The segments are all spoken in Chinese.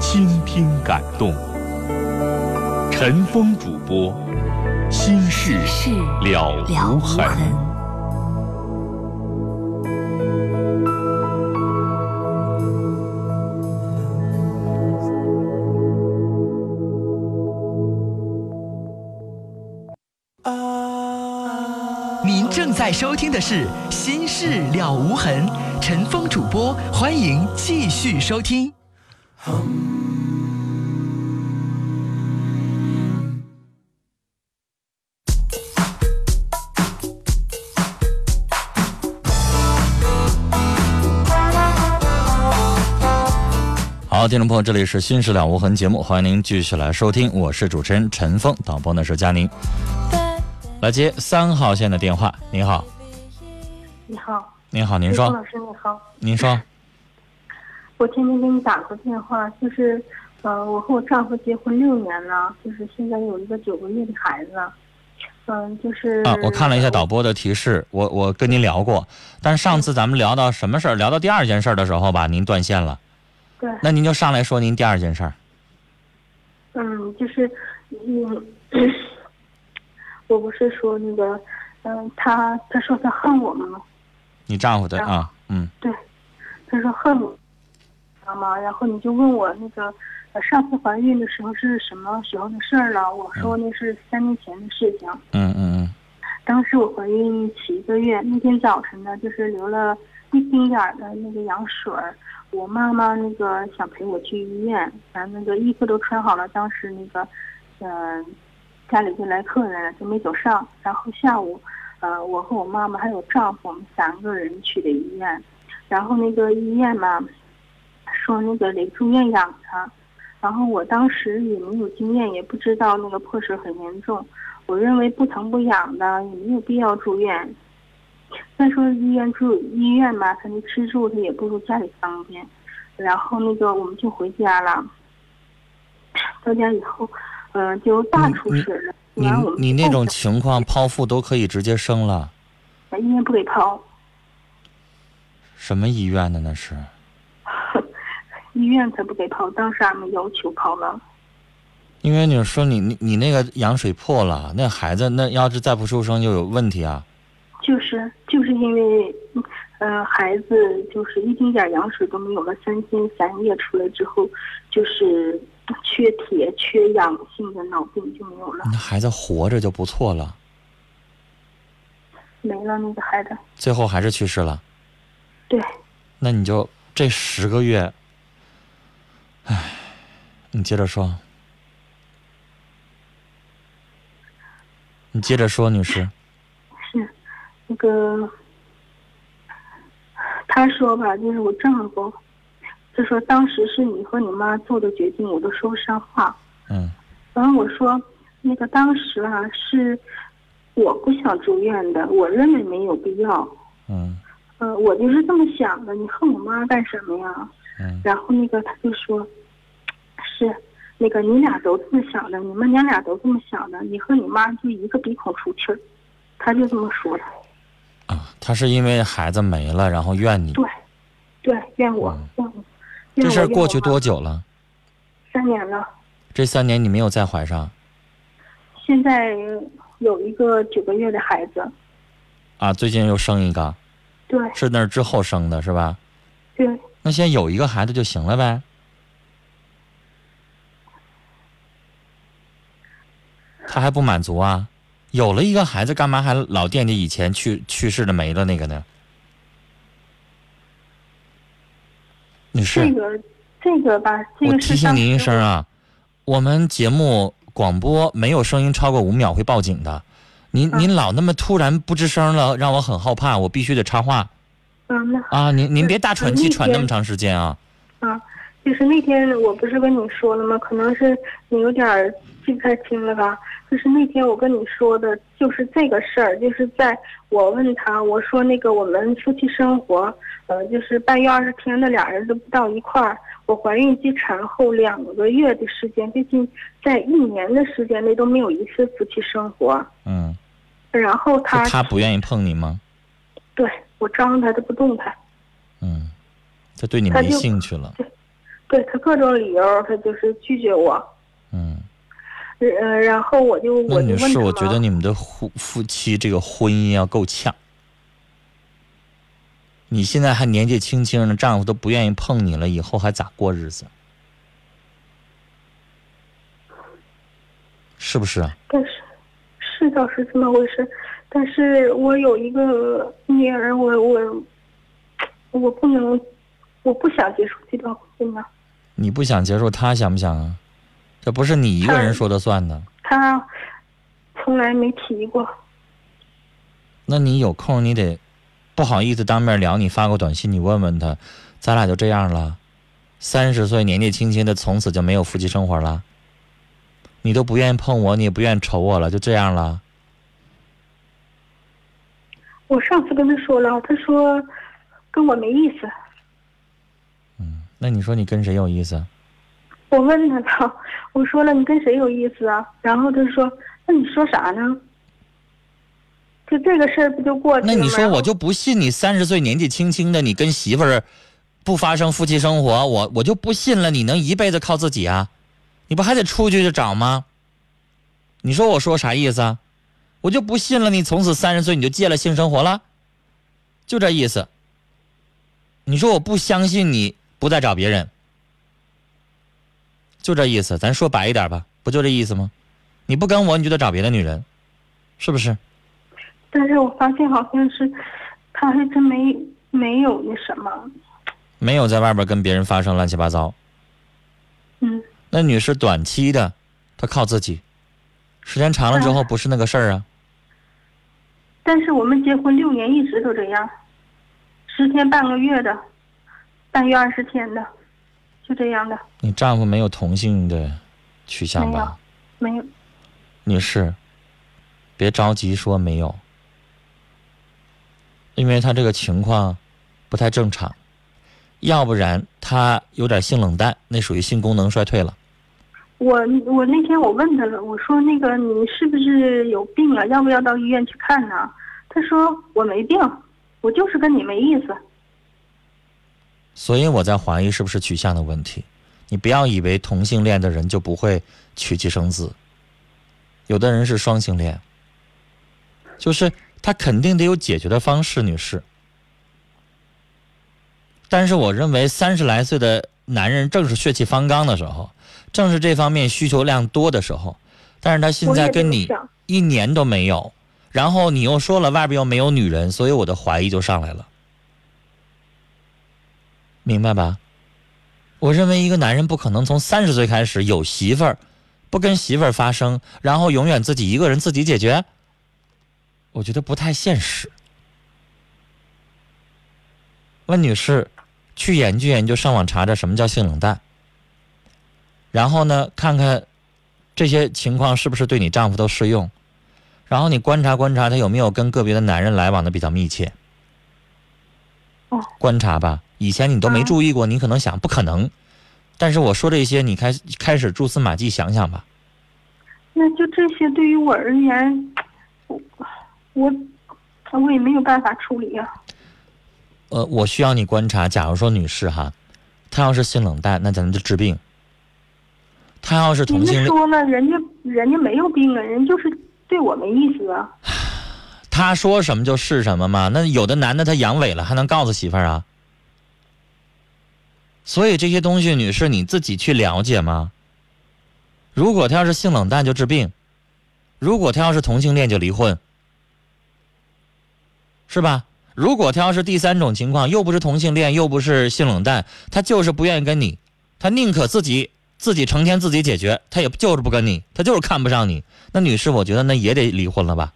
倾听感动，陈峰主播，心事了无痕。您正在收听的是《心事了无痕》，陈峰主播，欢迎继续收听。好，听众朋友，这里是《新事了无痕》节目，欢迎您继续来收听，我是主持人陈峰，导播呢是佳宁。来接三号线的电话，您好。你好。您好，您说。老师你好。您说。我天天给你打个电话，就是，呃，我和我丈夫结婚六年了，就是现在有一个九个月的孩子，嗯，就是啊，我看了一下导播的提示，我我跟您聊过，但是上次咱们聊到什么事儿？聊到第二件事的时候吧，您断线了。对。那您就上来说您第二件事。嗯，就是，嗯，我不是说那个，嗯，他他说他恨我吗？你丈夫的啊，嗯。对，他说恨我。知道吗？然后你就问我那个，呃，上次怀孕的时候是什么时候的事儿了？我说那是三年前的事情。嗯嗯嗯。当时我怀孕七个月，那天早晨呢，就是流了一丁点儿的那个羊水儿。我妈妈那个想陪我去医院，咱那个衣服都穿好了。当时那个，嗯，家里就来客人了，就没走上。然后下午，呃，我和我妈妈还有丈夫，我们三个人去的医院。然后那个医院嘛。说那个得住院养他，然后我当时也没有经验，也不知道那个破水很严重。我认为不疼不痒的也没有必要住院。再说医院住医院吧，他那吃住他也不如家里方便。然后那个我们就回家了。到家以后，嗯，就大出血了。你你那种情况剖腹都可以直接生了？医院不给剖。什么医院的那是？医院才不给剖，当时俺们要求剖了。因为你说你你你那个羊水破了，那孩子那要是再不出生就有问题啊。就是就是因为，呃，孩子就是一丁点羊水都没有了，三天三夜出来之后，就是缺铁、缺氧性的脑病就没有了。那孩子活着就不错了。没了那个孩子。最后还是去世了。对。那你就这十个月。唉，你接着说。你接着说，女士。是，那个，他说吧，就是我丈夫，就说当时是你和你妈做的决定，我都说不上话。嗯。然后我说，那个当时啊，是，我不想住院的，我认为没有必要。嗯嗯、我就是这么想的。你恨我妈干什么呀？嗯然后那个他就说，是那个你俩都这么想的，你们娘俩都这么想的，你和你妈就一个鼻孔出气儿，他就这么说的。啊，他是因为孩子没了，然后怨你。对，对，怨我，嗯怨我。这事儿过去多？久了？三年了，这三年你没有再怀上现在有一个九个月的孩子。啊？最近又生一个，对是那之后生的是吧？对，那现在有一个孩子就行了呗。他还不满足啊？有了一个孩子，干嘛还老惦记以前去去世的没了那个呢？女士，这个这个吧，这我提醒您一声啊，我们节目广播没有声音超过五秒会报警的。您嗯您老那么突然不吱声了，让我很后怕，我必须得插话嗯，那啊！您您别大喘气喘那么长时间啊！啊，就是那天我不是跟你说了吗？可能是你有点记不太清了吧。就是那天我跟你说的，就是这个事儿，就是在我问他，我说那个我们夫妻生活，呃，就是半月二十天的俩人都不到一块儿。我怀孕及产后两个月的时间，最近在一年的时间内都没有一次夫妻生活。嗯，然后他他不愿意碰你吗？对我张他，他不动弹。嗯，他对你没兴趣了。对他各种理由，他就是拒绝我。嗯，呃，然后我就问他我觉得你们的夫夫妻这个婚姻要够呛。你现在还年纪轻轻的，丈夫都不愿意碰你了，以后还咋过日子？是不是啊？但是是倒是这么回事，但是我有一个女儿，我我我不能，我不想结束这段婚姻啊。你不想结束，他想不想啊？这不是你一个人说的算的。他从来没提过，那你有空你得不好意思当面聊，你发个短信，你问问他，咱俩就这样了，三十岁年纪轻轻的，从此就没有夫妻生活了。你都不愿意碰我，你也不愿意瞅我了，就这样了。我上次跟他说了，他说跟我没意思。嗯那你说你跟谁有意思？我问他了，我说了你跟谁有意思啊？然后他说，那你说啥呢？就这个事儿不就过去了吗？那你说我就不信你三十岁年纪轻轻的，你跟媳妇儿不发生夫妻生活，我我就不信了，你能一辈子靠自己啊？你不还得出去就找吗？你说我说啥意思啊？我就不信了，你从此三十岁你就戒了性生活了，就这意思。你说我不相信你不再找别人，就这意思。咱说白一点吧，不就这意思吗？你不跟我，你就得找别的女人，是不是？但是我发现好像是，他还真没没有那什么，没有在外边跟别人发生乱七八糟。嗯，那女士短期的，她靠自己，时间长了之后嗯不是那个事儿啊。但是我们结婚六年一直都这样，十天半个月的，半月二十天的，就这样的，你丈夫没有同性的取向吧？没有。女士，别着急说没有，因为他这个情况不太正常，要不然他有点性冷淡，那属于性功能衰退了。我我那天我问他了，我说那个你是不是有病啊？要不要到医院去看呢？他说我没病，我就是跟你没意思。所以我在怀疑是不是取向的问题。你不要以为同性恋的人就不会娶妻生子，有的人是双性恋，就是他肯定得有解决的方式，女士。但是我认为三十来岁的男人正是血气方刚的时候，正是这方面需求量多的时候，但是他现在跟你一年都没有，然后你又说了外边又没有女人，所以我的怀疑就上来了。明白吧？我认为一个男人不可能从三十岁开始有媳妇儿，不跟媳妇儿发生，然后永远自己一个人自己解决。我觉得不太现实。温女士，去研究研究，上网查查什么叫性冷淡。然后呢，看看这些情况是不是对你丈夫都适用。然后你观察观察他有没有跟个别的男人来往的比较密切。哦，观察吧，以前你都没嗯注意过，你可能想不可能，但是我说这些，你开开始蛛丝马迹想想吧。那就这些对于我而言，我我我也没有办法处理啊。呃，我需要你观察，假如说女士哈，她要是性冷淡，那咱们就治病。她要是同性恋，家说了，人家人家没有病啊，人就是对我没意思啊。他说什么就是什么嘛。那有的男的他阳痿了，还能告诉媳妇儿啊？所以这些东西，女士你自己去了解吗？如果他要是性冷淡，就治病；如果他要是同性恋，就离婚，是吧？如果他要是第三种情况，又不是同性恋，又不是性冷淡，他就是不愿意跟你，他宁可自己自己成天自己解决，他也就是不跟你，他就是看不上你。那女士，我觉得那也得离婚了吧？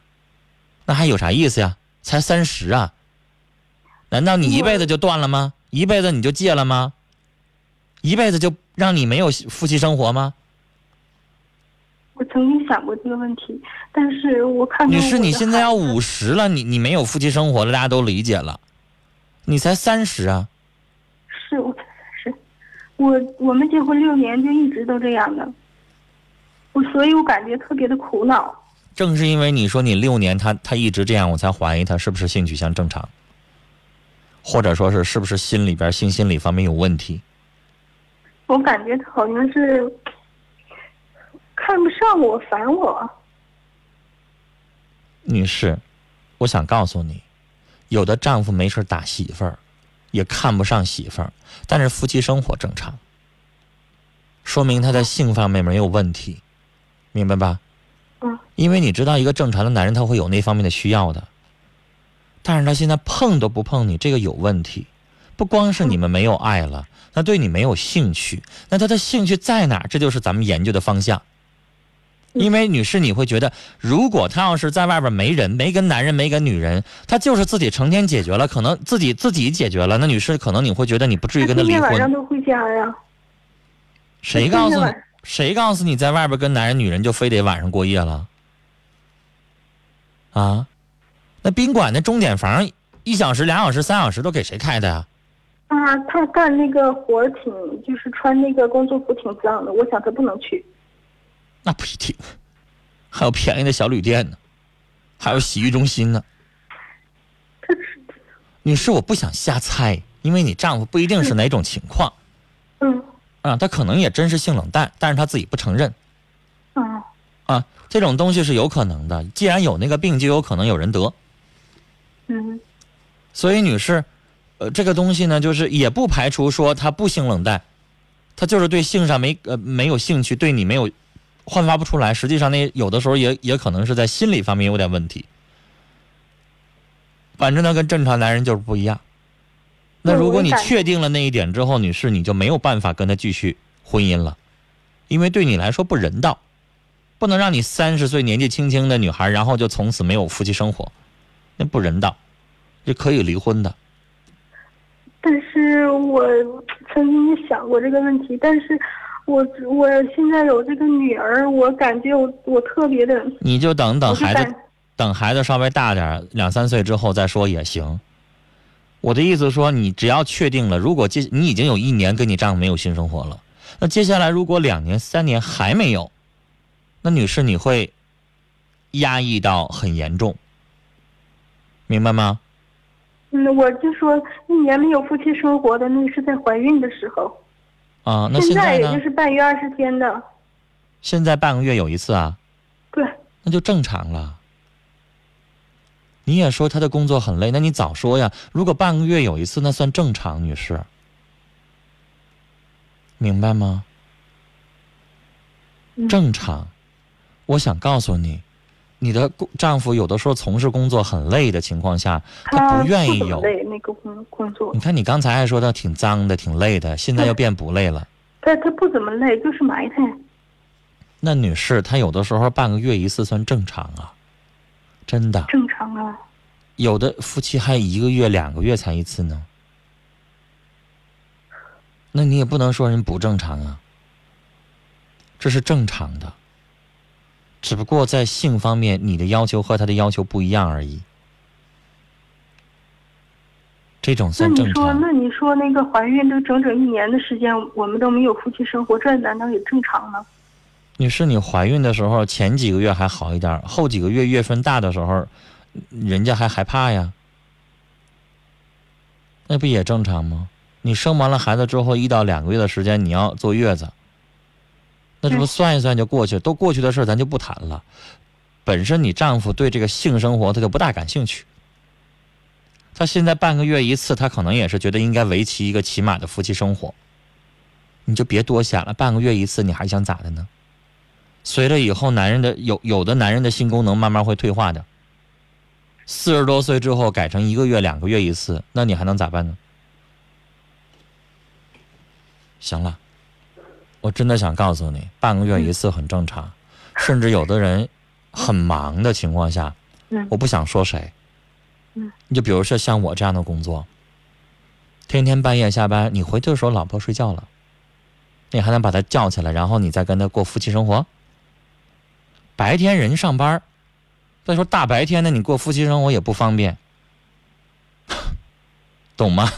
那还有啥意思呀？才三十啊？难道你一辈子就断了吗？一辈子你就戒了吗？一辈子就让你没有夫妻生活吗？我曾经想过这个问题，但是我看到女士，你现在要五十了，你你没有夫妻生活了，大家都理解了。你才三十啊？我我们结婚六年就一直都这样的，我所以我感觉特别的苦恼。正是因为你说你六年他他一直这样，我才怀疑他是不是性取向正常，或者说是是不是心里边性心理方面有问题。我感觉他好像是看不上我，烦我。女士，我想告诉你，有的丈夫没事打媳妇儿，也看不上媳妇儿，但是夫妻生活正常，说明他在性方面没有问题，明白吧？嗯。因为你知道，一个正常的男人他会有那方面的需要的，但是他现在碰都不碰你，这个有问题。不光是你们没有爱了，那对你没有兴趣，那他的兴趣在哪？这就是咱们研究的方向。因为女士，你会觉得，如果她要是在外边没人，没跟男人，没跟女人，她就是自己成天解决了，可能自己自己解决了。那女士，可能你会觉得你不至于跟她离婚天晚上婚。都回家呀。谁告诉你？谁告诉你在外边跟男人、女人就非得晚上过夜了？啊？那宾馆的钟点房，一小时、两小时、三小时都给谁开的呀、啊，他干那个活儿挺，就是穿那个工作服挺脏的，我想他不能去。那不一定，还有便宜的小旅店呢，还有洗浴中心呢。女士，我不想瞎猜，因为你丈夫不一定是哪种情况嗯啊，他可能也真是性冷淡，但是他自己不承认嗯啊，这种东西是有可能的。既然有那个病，就有可能有人得。嗯所以，女士，呃，这个东西呢，就是也不排除说他不性冷淡，他就是对性上没呃没有兴趣，对你没有焕发不出来。实际上那，有的时候也也可能是在心理方面有点问题。反正呢，跟正常男人就是不一样。那如果你确定了那一点之后，女士，你就没有办法跟他继续婚姻了，因为对你来说不人道，不能让你三十岁年纪轻轻的女孩，然后就从此没有夫妻生活，那不人道，是可以离婚的。但是我曾经想过这个问题，但是我我现在有这个女儿，我感觉我我特别的，你就等等孩子等孩子稍微大点儿，两三岁之后再说也行。我的意思说，你只要确定了，如果接你已经有一年跟你丈夫没有性生活了，那接下来如果两年、三年还没有，那女士你会压抑到很严重，明白吗？嗯，我就说一年没有夫妻生活的，那是在怀孕的时候，啊，那现现在也就？是半月二十天的，现在半个月有一次啊，对，那就正常了。你也说他的工作很累，那你早说呀！如果半个月有一次，那算正常，女士，明白吗？嗯正常。我想告诉你，你的工丈夫有的时候从事工作很累的情况下，他不愿意有。累那个工工作你，看，你刚才还说他挺脏的、挺累的，现在又变不累了。他他不怎么累，就是埋汰。那女士，她有的时候半个月一次算正常啊，真的。正常啊，有的夫妻还一个月、两个月才一次呢，那你也不能说人不正常啊，这是正常的。只不过在性方面，你的要求和他的要求不一样而已。这种算正常。那你说，那你说那个怀孕都整整一年的时间，我们都没有夫妻生活，这难道也正常吗？女士，你怀孕的时候前几个月还好一点，后几个月月份大的时候，人家还害怕呀，那不也正常吗？你生完了孩子之后，一到两个月的时间你要坐月子，那这不嗯算一算就过去，都过去的事儿咱就不谈了。本身你丈夫对这个性生活他就不大感兴趣，他现在半个月一次，他可能也是觉得应该维持一个起码的夫妻生活。你就别多想了，半个月一次，你还想咋的呢？随着以后男人的有有的男人的性功能慢慢会退化的，四十多岁之后改成一个月两个月一次，那你还能咋办呢？行了，我真的想告诉你，半个月一次很正常，甚至有的人很忙的情况下，嗯我不想说谁，嗯，你就比如说像我这样的工作，天天半夜下班，你回去的时候老婆睡觉了，你还能把她叫起来，然后你再跟她过夫妻生活？白天人上班，再说大白天的你过夫妻生活也不方便，懂吗？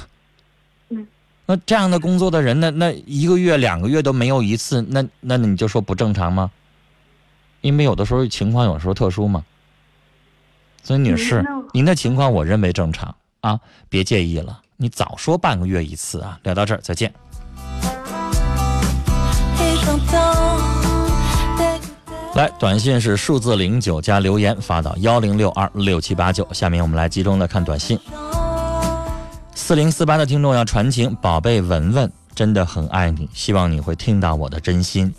嗯。那这样的工作的人，那那一个月、两个月都没有一次，那那你就说不正常吗？因为有的时候情况有时候特殊嘛。所以女士您的情况我认为正常啊，别介意了。你早说半个月一次啊！聊到这儿，再见。来，短信是数字零九加留言发到幺零六二六七八九。下面我们来集中的看短信。四零四八的听众要传情，宝贝文文真的很爱你，希望你会听到我的真心。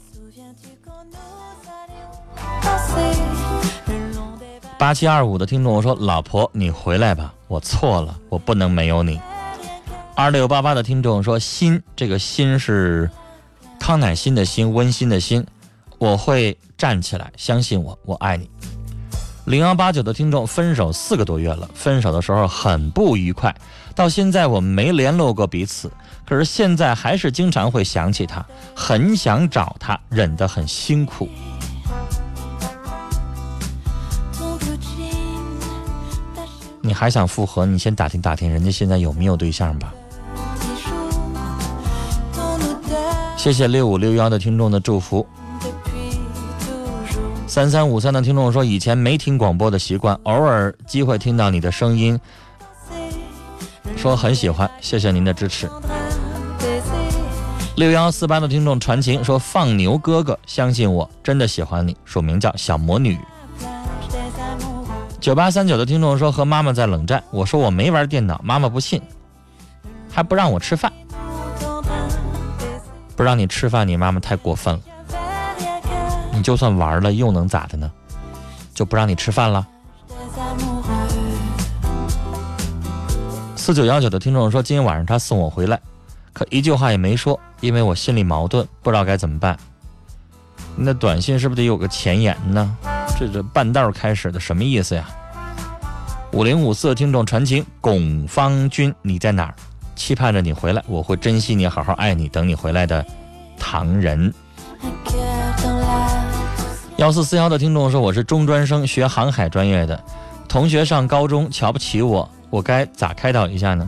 八七二五的听众我说：“老婆，你回来吧，我错了，我不能没有你。”二六八八的听众说：“心，这个心是康乃馨的心，温馨的心，我会站起来，相信我，我爱你。”零幺八九的听众，分手四个多月了，分手的时候很不愉快，到现在我们没联络过彼此，可是现在还是经常会想起他，很想找他，忍得很辛苦。你还想复合？你先打听打听人家现在有没有对象吧。谢谢六五六幺的听众的祝福。三三五三的听众说，以前没听广播的习惯，偶尔机会听到你的声音，说很喜欢，谢谢您的支持。六幺四八的听众传情说，放牛哥哥，相信我，真的喜欢你，署名叫小魔女。九八三九的听众说，和妈妈在冷战，我说我没玩电脑，妈妈不信，还不让我吃饭，不让你吃饭，你妈妈太过分了。你就算玩了，又能咋的呢？就不让你吃饭了？四九幺九的听众说，今天晚上他送我回来，可一句话也没说，因为我心里矛盾，不知道该怎么办。那短信是不是得有个前言呢？这这半道开始的什么意思呀？五零五四的听众传情，巩方军你在哪儿？期盼着你回来，我会珍惜你，好好爱你，等你回来的唐人。幺四四幺的听众说，我是中专生，学航海专业的，同学上高中瞧不起我，我该咋开导一下呢？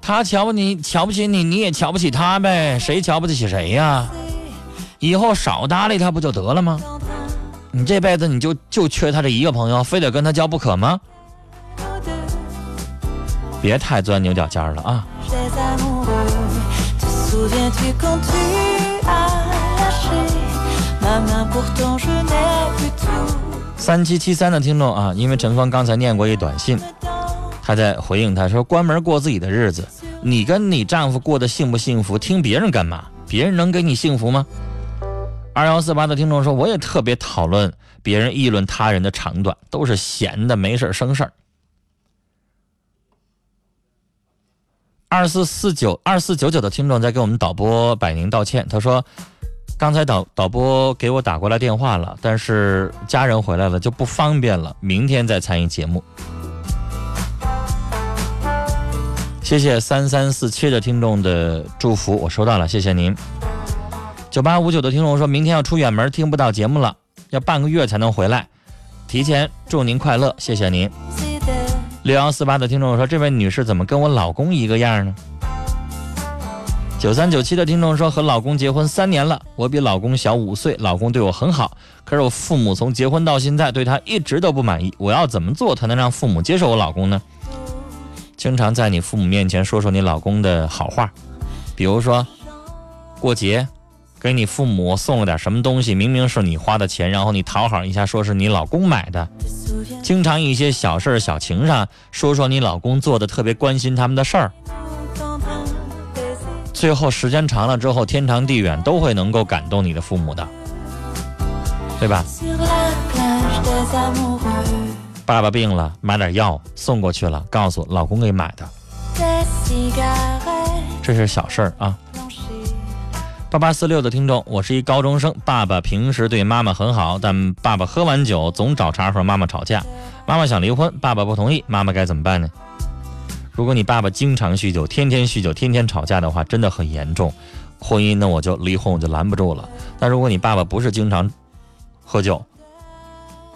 他瞧不你，瞧不起你，你也瞧不起他呗，谁瞧不起谁呀？以后少搭理他不就得了吗？你这辈子你就就缺他这一个朋友，非得跟他交不可吗？别太钻牛角尖儿了啊！三七七三的听众啊，因为陈峰刚才念过一短信，le temps 他在回应他说：“关门过自己的日子，你跟你丈夫过得幸不幸福？听别人干嘛？别人能给你幸福吗？”二幺四八的听众说：“我也特别讨论别人议论他人的长短，都是闲的，没事儿生事儿。”二四四九二四九九的听众在给我们导播百宁道歉，他说：“刚才导导播给我打过来电话了，但是家人回来了就不方便了，明天再参与节目。”谢谢三三四七的听众的祝福，我收到了，谢谢您。九八五九的听众说，明天要出远门，听不到节目了，要半个月才能回来。提前祝您快乐，谢谢您。六幺四八的听众说：“这位女士怎么跟我老公一个样呢？”九三九七的听众说：“和老公结婚三年了，我比老公小五岁，老公对我很好，可是我父母从结婚到现在对他一直都不满意。我要怎么做才能让父母接受我老公呢？”经常在你父母面前说说你老公的好话，比如说过节。给你父母送了点什么东西，明明是你花的钱，然后你讨好一下，说是你老公买的。经常一些小事小情上说说你老公做的特别关心他们的事儿。最后时间长了之后，天长地远都会能够感动你的父母的，对吧？爸爸病了，买点药送过去了，告诉老公给买的，这是小事儿啊。八八四六的听众，我是一高中生。爸爸平时对妈妈很好，但爸爸喝完酒总找茬和妈妈吵架。妈妈想离婚，爸爸不同意，妈妈该怎么办呢？如果你爸爸经常酗酒，天天酗酒，天天吵架的话，真的很严重。婚姻那我就离婚，我就拦不住了。但如果你爸爸不是经常喝酒，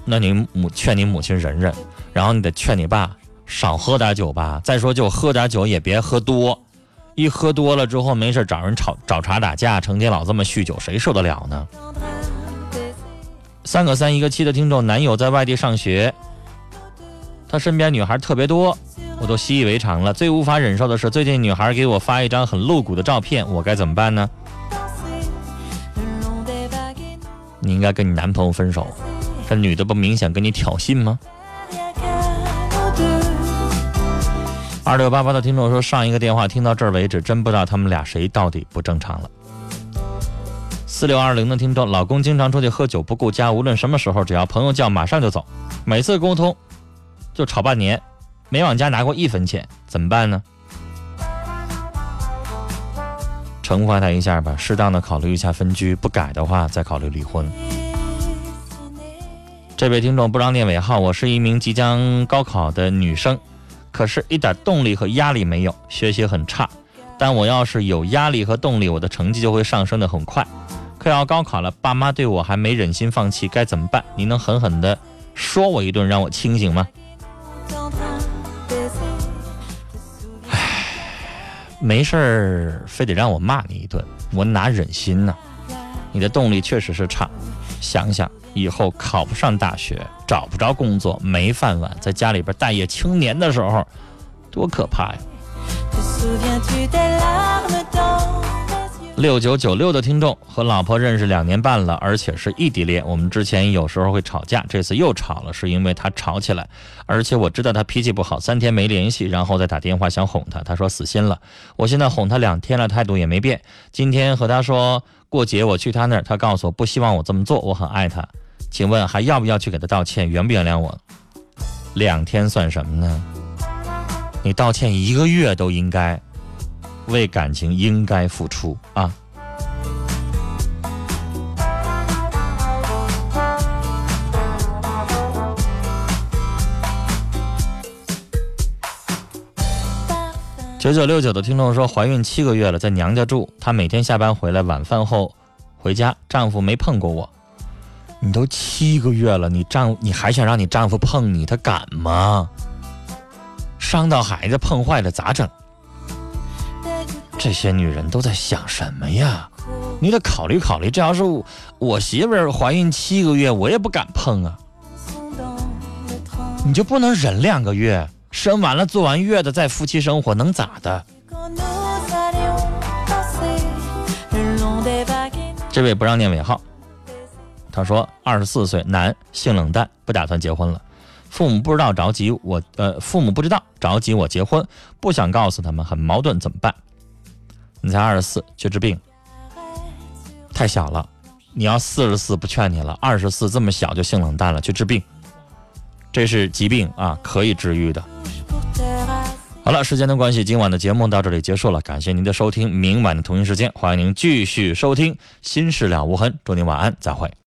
那你母劝你母亲忍忍，然后你得劝你爸少喝点酒吧。再说就喝点酒也别喝多。一喝多了之后，没事找人吵找茬打架，成天老这么酗酒，谁受得了呢？三个三一个七的听众，男友在外地上学，他身边女孩特别多，我都习以为常了。最无法忍受的是，最近女孩给我发一张很露骨的照片，我该怎么办呢？你应该跟你男朋友分手，这女的不明显跟你挑衅吗？二六八八的听众说：“上一个电话听到这儿为止，真不知道他们俩谁到底不正常了。”四六二零的听众，老公经常出去喝酒不顾家，无论什么时候，只要朋友叫，马上就走。每次沟通就吵半年，没往家拿过一分钱，怎么办呢？惩罚他一下吧，适当的考虑一下分居，不改的话再考虑离婚。这位听众不让念尾号，我是一名即将高考的女生。可是，一点动力和压力没有，学习很差。但我要是有压力和动力，我的成绩就会上升的很快。快要高考了，爸妈对我还没忍心放弃，该怎么办？你能狠狠的说我一顿，让我清醒吗？唉，没事儿，非得让我骂你一顿，我哪忍心呢？你的动力确实是差，想想。以后考不上大学，找不着工作，没饭碗，在家里边待业青年的时候，多可怕呀！六九九六的听众和老婆认识两年半了，而且是异地恋。我们之前有时候会吵架，这次又吵了，是因为他吵起来，而且我知道他脾气不好，三天没联系，然后再打电话想哄他，他说死心了。我现在哄他两天了，态度也没变。今天和他说过节我去他那儿，他告诉我不希望我这么做，我很爱他。请问还要不要去给他道歉？原不原谅我？两天算什么呢？你道歉一个月都应该，为感情应该付出啊！九九六九的听众说，怀孕七个月了，在娘家住，她每天下班回来，晚饭后回家，丈夫没碰过我。你都七个月了，你丈你还想让你丈夫碰你，他敢吗？伤到孩子，碰坏了咋整？这些女人都在想什么呀？你得考虑考虑。这要是我媳妇儿怀孕七个月，我也不敢碰啊。你就不能忍两个月？生完了坐完月子再夫妻生活能咋的？这位不让念尾号。他说：“二十四岁，男，性冷淡，不打算结婚了。父母不知道着急我，呃，父母不知道着急我结婚，不想告诉他们，很矛盾，怎么办？你才二十四，去治病，太小了。你要四十四，不劝你了。二十四这么小就性冷淡了，去治病，这是疾病啊，可以治愈的。好了，时间的关系，今晚的节目到这里结束了，感谢您的收听。明晚的同一时间，欢迎您继续收听《心事了无痕》，祝您晚安，再会。”